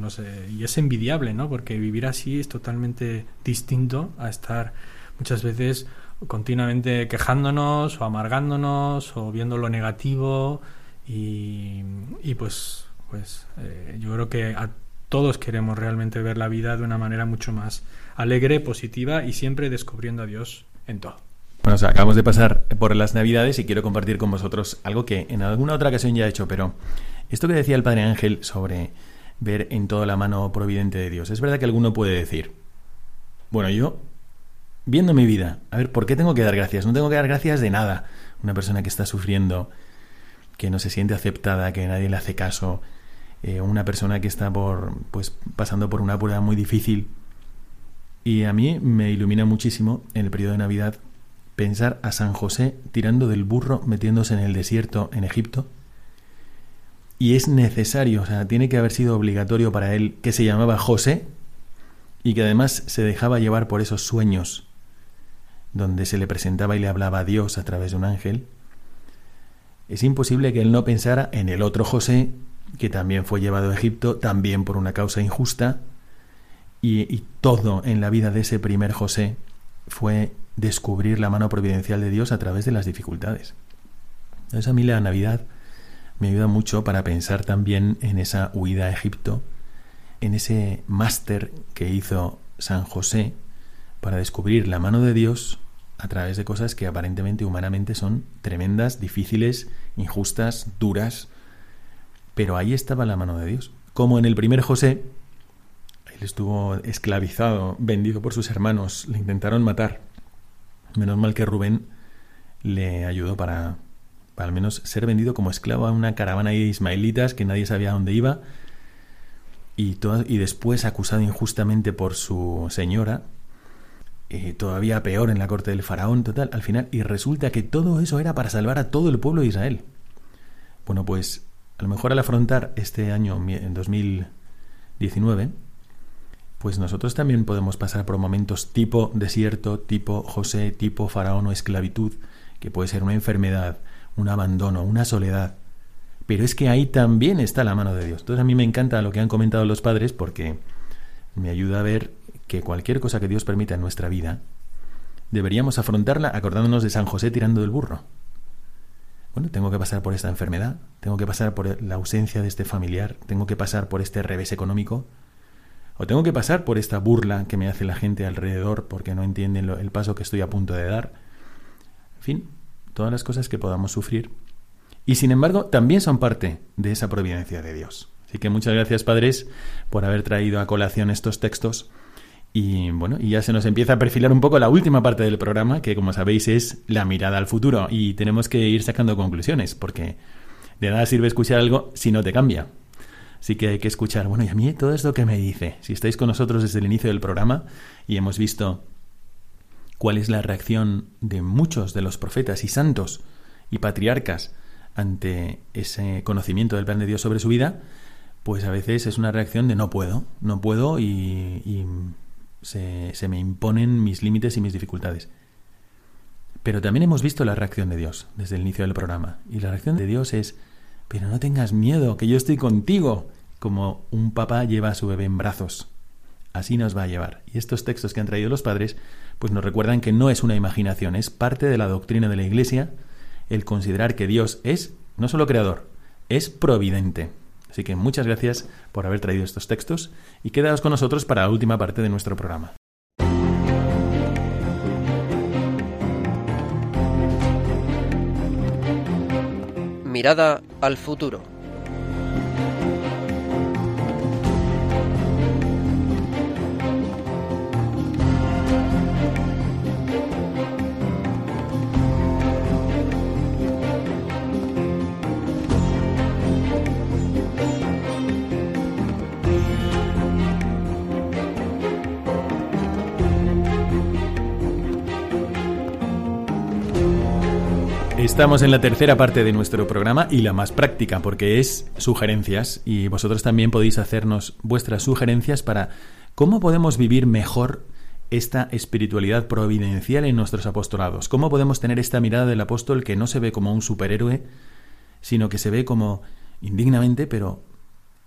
y es envidiable, ¿no? Porque vivir así es totalmente distinto a estar muchas veces continuamente quejándonos o amargándonos o viendo lo negativo y, y pues pues eh, yo creo que a todos queremos realmente ver la vida de una manera mucho más alegre, positiva y siempre descubriendo a Dios en todo. Bueno, o acabamos de pasar por las Navidades y quiero compartir con vosotros algo que en alguna otra ocasión ya he hecho, pero esto que decía el Padre Ángel sobre ver en todo la mano providente de Dios, es verdad que alguno puede decir, bueno, yo, viendo mi vida, a ver, ¿por qué tengo que dar gracias? No tengo que dar gracias de nada. Una persona que está sufriendo, que no se siente aceptada, que nadie le hace caso, eh, una persona que está por, pues, pasando por una prueba muy difícil. Y a mí me ilumina muchísimo en el periodo de Navidad pensar a San José tirando del burro, metiéndose en el desierto en Egipto. Y es necesario, o sea, tiene que haber sido obligatorio para él, que se llamaba José, y que además se dejaba llevar por esos sueños donde se le presentaba y le hablaba a Dios a través de un ángel, es imposible que él no pensara en el otro José que también fue llevado a Egipto, también por una causa injusta, y, todo en la vida de ese primer José fue descubrir la mano providencial de Dios a través de las dificultades. Entonces a mí la Navidad me ayuda mucho para pensar también en esa huida a Egipto, en ese máster que hizo San José para descubrir la mano de Dios a través de cosas que aparentemente humanamente son tremendas, difíciles, injustas, duras, pero ahí estaba la mano de Dios. Como en el primer José, estuvo esclavizado, vendido por sus hermanos, le intentaron matar. Menos mal que Rubén le ayudó para, al menos ser vendido como esclavo a una caravana de ismaelitas que nadie sabía dónde iba. Y, y después acusado injustamente por su señora, eh, todavía peor en la corte del faraón, total, al final, y resulta que todo eso era para salvar a todo el pueblo de Israel. Bueno, pues a lo mejor al afrontar este año en 2019, pues nosotros también podemos pasar por momentos tipo desierto, tipo José, tipo faraón o esclavitud, que puede ser una enfermedad, un abandono, una soledad. Pero es que ahí también está la mano de Dios. Entonces a mí me encanta lo que han comentado los padres porque me ayuda a ver que cualquier cosa que Dios permita en nuestra vida, deberíamos afrontarla acordándonos de San José tirando del burro. Bueno, tengo que pasar por esta enfermedad, tengo que pasar por la ausencia de este familiar, tengo que pasar por este revés económico. O tengo que pasar por esta burla que me hace la gente alrededor porque no entienden el paso que estoy a punto de dar. En fin, todas las cosas que podamos sufrir. Y sin embargo, también son parte de esa providencia de Dios. Así que muchas gracias, padres, por haber traído a colación estos textos. Y bueno, y ya se nos empieza a perfilar un poco la última parte del programa, que como sabéis es la mirada al futuro. Y tenemos que ir sacando conclusiones, porque de nada sirve escuchar algo si no te cambia. Así que hay que escuchar, bueno, y a mí todo esto que me dice. Si estáis con nosotros desde el inicio del programa y hemos visto cuál es la reacción de muchos de los profetas y santos y patriarcas ante ese conocimiento del plan de Dios sobre su vida, pues a veces es una reacción de no puedo, no puedo y, se, se me imponen mis límites y mis dificultades. Pero también hemos visto la reacción de Dios desde el inicio del programa. Y la reacción de Dios es, pero no tengas miedo, que yo estoy contigo, como un papá lleva a su bebé en brazos. Así nos va a llevar. Y estos textos que han traído los padres, pues nos recuerdan que no es una imaginación, es parte de la doctrina de la Iglesia el considerar que Dios es no solo creador, es providente. Así que muchas gracias por haber traído estos textos y quedaos con nosotros para la última parte de nuestro programa. Mirada al futuro. Estamos en la tercera parte de nuestro programa y la más práctica porque es sugerencias y vosotros también podéis hacernos vuestras sugerencias para cómo podemos vivir mejor esta espiritualidad providencial en nuestros apostolados. ¿Cómo podemos tener esta mirada del apóstol que no se ve como un superhéroe, sino que se ve como indignamente, pero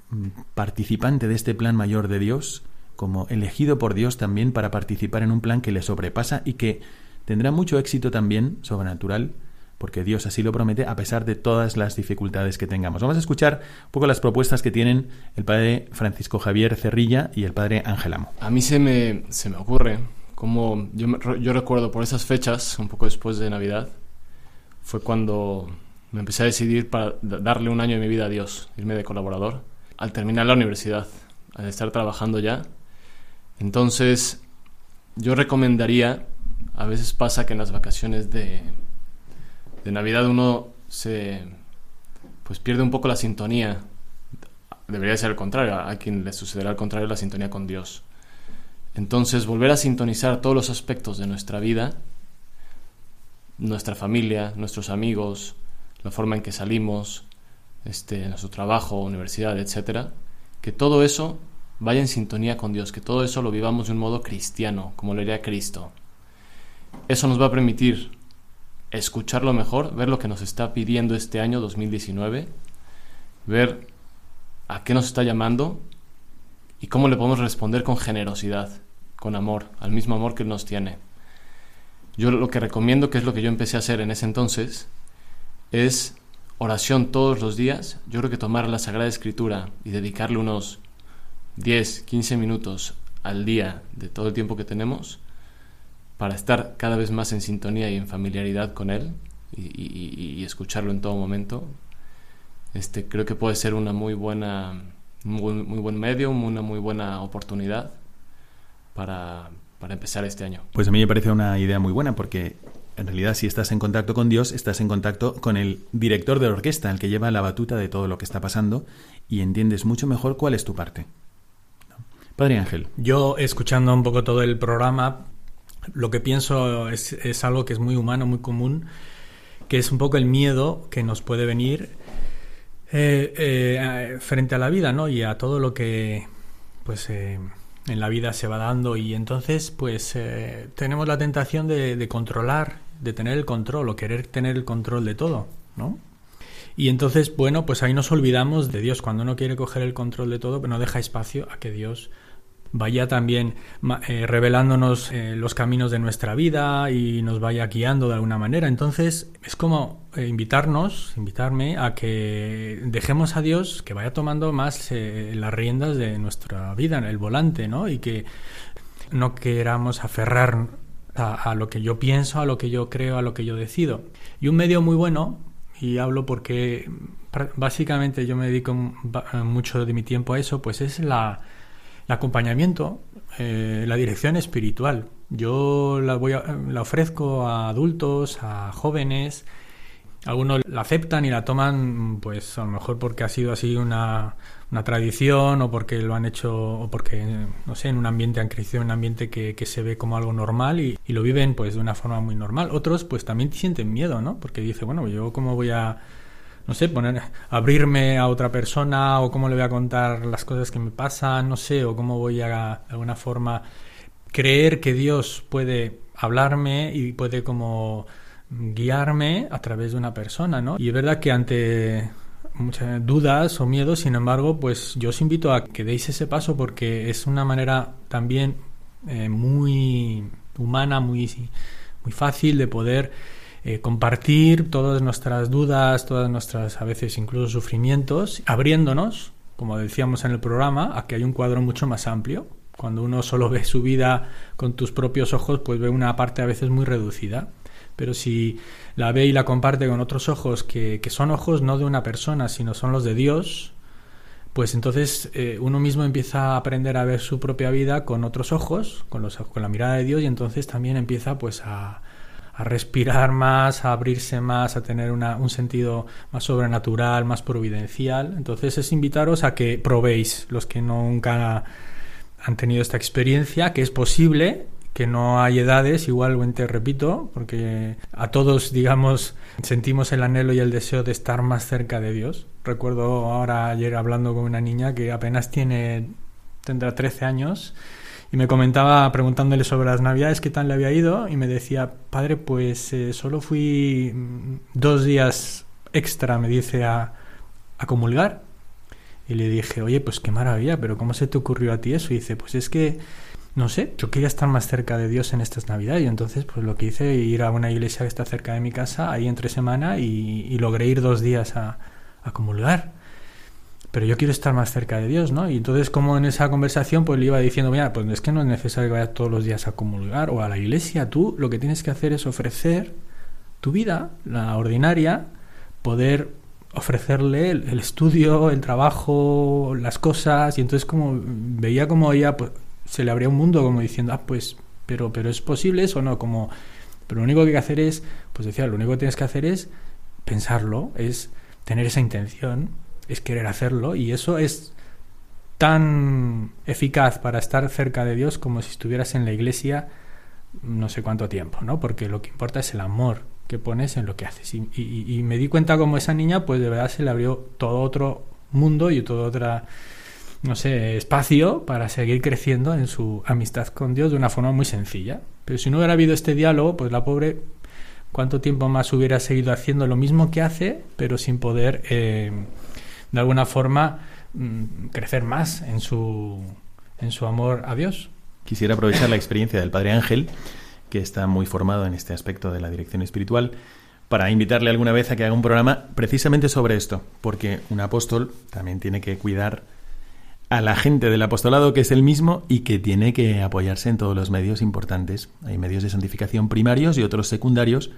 mm, participante de este plan mayor de Dios, como elegido por Dios también para participar en un plan que le sobrepasa y que tendrá mucho éxito también sobrenatural porque Dios así lo promete a pesar de todas las dificultades que tengamos. Vamos a escuchar un poco las propuestas que tienen el padre Francisco Javier Cerrilla y el padre Ángel Amo. A mí se me, se me ocurre, como yo, yo recuerdo por esas fechas, un poco después de Navidad, fue cuando me empecé a decidir para darle un año de mi vida a Dios, irme de colaborador, al terminar la universidad, al estar trabajando ya. Entonces, yo recomendaría, a veces pasa que en las vacaciones de de Navidad uno se pues pierde un poco la sintonía. Debería ser al contrario, a quien le sucederá al contrario la sintonía con Dios. Entonces, volver a sintonizar todos los aspectos de nuestra vida, nuestra familia, nuestros amigos, la forma en que salimos, este, nuestro trabajo, universidad, etcétera, que todo eso vaya en sintonía con Dios, que todo eso lo vivamos de un modo cristiano, como lo haría Cristo. Eso nos va a permitir escucharlo mejor, ver lo que nos está pidiendo este año 2019, ver a qué nos está llamando y cómo le podemos responder con generosidad, con amor, al mismo amor que Él nos tiene. Yo lo que recomiendo, que es lo que yo empecé a hacer en ese entonces, es oración todos los días. Yo creo que tomar la Sagrada Escritura y dedicarle unos 10, 15 minutos al día de todo el tiempo que tenemos, para estar cada vez más en sintonía y en familiaridad con él y, escucharlo en todo momento, este, creo que puede ser una muy buena, muy, muy buen medio, una muy buena oportunidad para, para empezar este año. Pues a mí me parece una idea muy buena porque en realidad si estás en contacto con Dios, estás en contacto con el director de la orquesta, el que lleva la batuta de todo lo que está pasando y entiendes mucho mejor cuál es tu parte. Padre Ángel. Yo, escuchando un poco todo el programa, lo que pienso es, algo que es muy humano, muy común, que es un poco el miedo que nos puede venir eh, eh, frente a la vida, ¿no? Y a todo lo que, pues, eh, en la vida se va dando y entonces, pues, tenemos la tentación de, de, controlar, de tener el control o querer tener el control de todo, ¿no? Y entonces, bueno, pues ahí nos olvidamos de Dios. Cuando uno quiere coger el control de todo, pues no deja espacio a que Dios vaya también eh, revelándonos eh, los caminos de nuestra vida y nos vaya guiando de alguna manera. Entonces es como eh, invitarnos, invitarme a que dejemos a Dios que vaya tomando más las riendas de nuestra vida, el volante, ¿no? Y que no queramos aferrar a, lo que yo pienso, a lo que yo creo, a lo que yo decido. Y un medio muy bueno, y hablo porque básicamente yo me dedico mucho de mi tiempo a eso, pues es la, el acompañamiento, eh, la dirección espiritual. Yo la, voy la ofrezco a adultos, a jóvenes, algunos la aceptan y la toman, pues a lo mejor porque ha sido así una, una tradición o porque lo han hecho o porque, no sé, en un ambiente han crecido en un ambiente que, que se ve como algo normal y, y, lo viven pues de una forma muy normal. Otros pues también sienten miedo, ¿no? Porque dice, bueno, yo cómo voy a, no sé, poner, abrirme a otra persona o cómo le voy a contar las cosas que me pasan, no sé, o cómo voy a de alguna forma creer que Dios puede hablarme y puede como guiarme a través de una persona, ¿no? Y es verdad que ante muchas dudas o miedos, sin embargo, pues yo os invito a que deis ese paso porque es una manera también eh, muy humana, muy, muy fácil de poder eh, compartir todas nuestras dudas, todas nuestras a veces incluso sufrimientos, abriéndonos, como decíamos en el programa, a que hay un cuadro mucho más amplio. Cuando uno solo ve su vida con tus propios ojos, pues ve una parte a veces muy reducida pero si la ve y la comparte con otros ojos que, que son ojos no de una persona, sino son los de Dios, pues entonces eh, uno mismo empieza a aprender a ver su propia vida con otros ojos, con, los, con la mirada de Dios, y entonces también empieza pues a, a respirar más, a abrirse más, a tener una, un sentido más sobrenatural, más providencial. Entonces es invitaros a que probéis, los que nunca han tenido esta experiencia, que es posible que no hay edades, igualmente repito, porque a todos, digamos, sentimos el anhelo y el deseo de estar más cerca de Dios. Recuerdo ahora ayer hablando con una niña que apenas tiene, tendrá 13 años, y me comentaba preguntándole sobre las navidades qué tal le había ido, y me decía, padre, pues eh, solo fui mm, dos días extra, me dice, a, a comulgar. Y le dije, oye, pues qué maravilla, pero ¿cómo se te ocurrió a ti eso? Y dice, pues es que no sé, yo quería estar más cerca de Dios en estas Navidades y entonces pues lo que hice ir a una iglesia que está cerca de mi casa ahí entre semana y, logré ir dos días a, a, comulgar. Pero yo quiero estar más cerca de Dios, ¿no? Y entonces como en esa conversación pues le iba diciendo, mira, pues es que no es necesario que vayas todos los días a comulgar o a la iglesia, tú lo que tienes que hacer es ofrecer tu vida, la ordinaria, poder ofrecerle el, el estudio, el trabajo, las cosas y entonces como veía como ella pues, se le abría un mundo como diciendo, ah, pues, pero, pero es posible eso, ¿no? Como, pero lo único que hay que hacer es, pues decía, lo único que tienes que hacer es pensarlo, es tener esa intención, es querer hacerlo, y eso es tan eficaz para estar cerca de Dios como si estuvieras en la iglesia no sé cuánto tiempo, ¿no? Porque lo que importa es el amor que pones en lo que haces. Y, me di cuenta como esa niña, pues de verdad se le abrió todo otro mundo y toda otra no sé, espacio para seguir creciendo en su amistad con Dios de una forma muy sencilla. Pero si no hubiera habido este diálogo, pues la pobre, ¿cuánto tiempo más hubiera seguido haciendo lo mismo que hace, pero sin poder, eh, de alguna forma, mm, crecer más en su, en su amor a Dios? Quisiera aprovechar la experiencia del Padre Ángel, que está muy formado en este aspecto de la dirección espiritual, para invitarle alguna vez a que haga un programa precisamente sobre esto, porque un apóstol también tiene que cuidar a la gente del apostolado que es el mismo y que tiene que apoyarse en todos los medios importantes. Hay medios de santificación primarios y otros secundarios,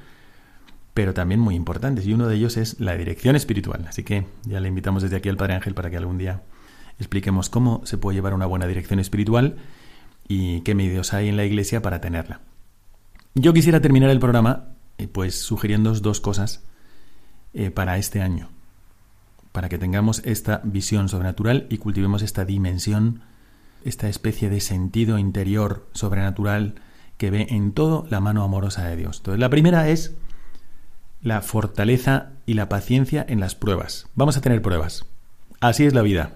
pero también muy importantes. Y uno de ellos es la dirección espiritual. Así que ya le invitamos desde aquí al Padre Ángel para que algún día expliquemos cómo se puede llevar una buena dirección espiritual y qué medios hay en la Iglesia para tenerla. Yo quisiera terminar el programa eh, pues sugiriendo dos cosas eh, para este año para que tengamos esta visión sobrenatural y cultivemos esta dimensión, esta especie de sentido interior sobrenatural que ve en todo la mano amorosa de Dios. Entonces, la primera es la fortaleza y la paciencia en las pruebas. Vamos a tener pruebas. Así es la vida.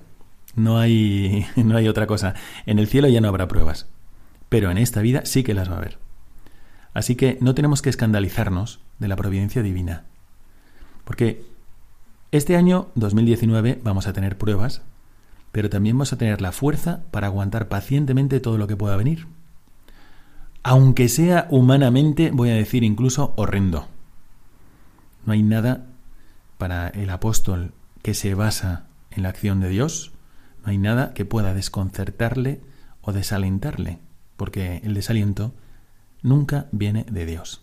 No hay, no hay otra cosa. En el cielo ya no habrá pruebas. Pero en esta vida sí que las va a haber. Así que no tenemos que escandalizarnos de la providencia divina. Porque este año 2019 vamos a tener pruebas, pero también vamos a tener la fuerza para aguantar pacientemente todo lo que pueda venir. Aunque sea humanamente, voy a decir incluso horrendo. No hay nada para el apóstol que se basa en la acción de Dios, no hay nada que pueda desconcertarle o desalentarle, porque el desaliento nunca viene de Dios.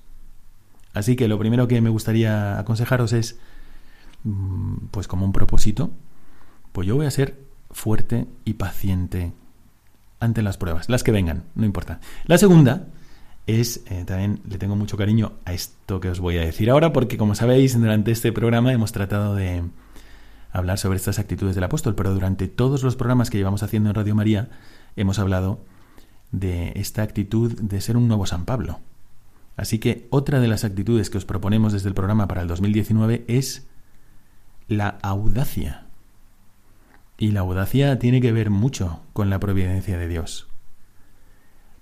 Así que lo primero que me gustaría aconsejaros es, mm, pues como un propósito, pues yo voy a ser fuerte y paciente ante las pruebas, las que vengan, no importa. La segunda es, eh, también le tengo mucho cariño a esto que os voy a decir ahora, porque como sabéis, durante este programa hemos tratado de hablar sobre estas actitudes del apóstol, pero durante todos los programas que llevamos haciendo en Radio María hemos hablado de esta actitud de ser un nuevo San Pablo. Así que otra de las actitudes que os proponemos desde el programa para el 2019 es la audacia. Y la audacia tiene que ver mucho con la providencia de Dios.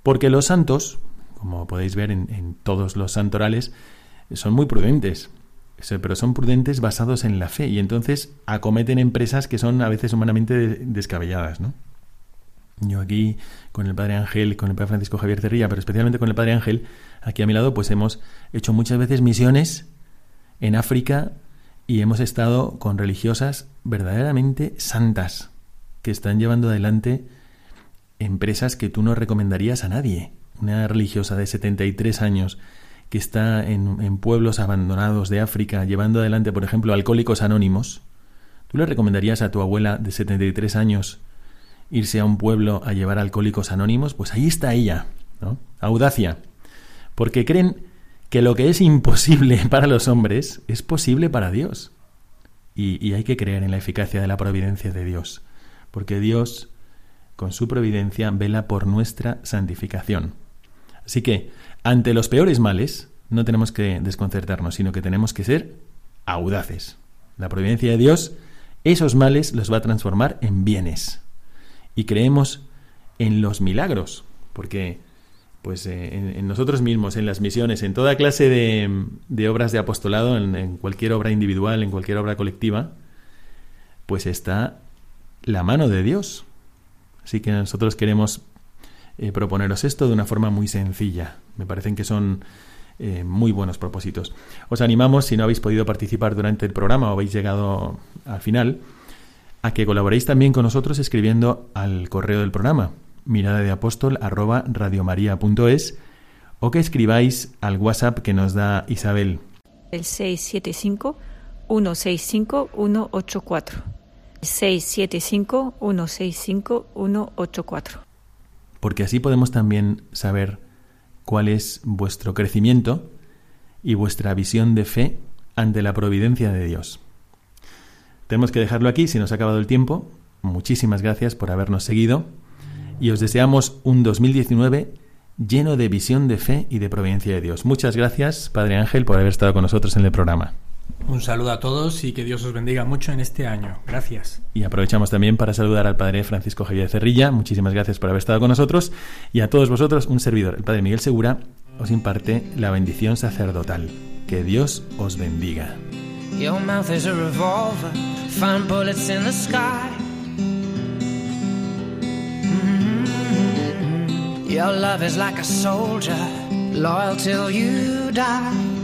Porque los santos, como podéis ver en, todos los santorales, son muy prudentes, pero son prudentes basados en la fe y entonces acometen empresas que son a veces humanamente descabelladas, ¿no? Yo aquí con el Padre Ángel, con el Padre Francisco Javier Cerrilla, pero especialmente con el Padre Ángel, aquí a mi lado, pues hemos hecho muchas veces misiones en África y hemos estado con religiosas verdaderamente santas que están llevando adelante empresas que tú no recomendarías a nadie. Una religiosa de 73 años que está en, en pueblos abandonados de África llevando adelante, por ejemplo, alcohólicos anónimos. ¿Tú le recomendarías a tu abuela de 73 años irse a un pueblo a llevar alcohólicos anónimos, pues ahí está ella, ¿no? Audacia. Porque creen que lo que es imposible para los hombres es posible para Dios. Y, y hay que creer en la eficacia de la providencia de Dios. Porque Dios, con su providencia, vela por nuestra santificación. Así que, ante los peores males, no tenemos que desconcertarnos, sino que tenemos que ser audaces. La providencia de Dios, esos males los va a transformar en bienes y creemos en los milagros, porque pues eh, en, nosotros mismos, en las misiones, en toda clase de, obras de apostolado, en, cualquier obra individual, en cualquier obra colectiva, pues está la mano de Dios. Así que nosotros queremos eh, proponeros esto de una forma muy sencilla. Me parecen que son eh, muy buenos propósitos. Os animamos, si no habéis podido participar durante el programa o habéis llegado al final, a que colaboréis también con nosotros escribiendo al correo del programa mirada de apóstol arroba radiomaria.es o que escribáis al WhatsApp que nos da Isabel. El 675 165 184. 675 165 184. Porque así podemos también saber cuál es vuestro crecimiento y vuestra visión de fe ante la providencia de Dios. Tenemos que dejarlo aquí, si nos ha acabado el tiempo. Muchísimas gracias por habernos seguido y os deseamos un 2019 lleno de visión de fe y de providencia de Dios. Muchas gracias, Padre Ángel, por haber estado con nosotros en el programa. Un saludo a todos y que Dios os bendiga mucho en este año. Gracias. Y aprovechamos también para saludar al Padre Francisco Javier Cerrilla. Muchísimas gracias por haber estado con nosotros. Y a todos vosotros, un servidor, el Padre Miguel Segura, os imparte la bendición sacerdotal. Que Dios os bendiga. Your mouth is a revolver, find bullets in the sky. Mm-hmm. Your love is like a soldier, loyal till you die.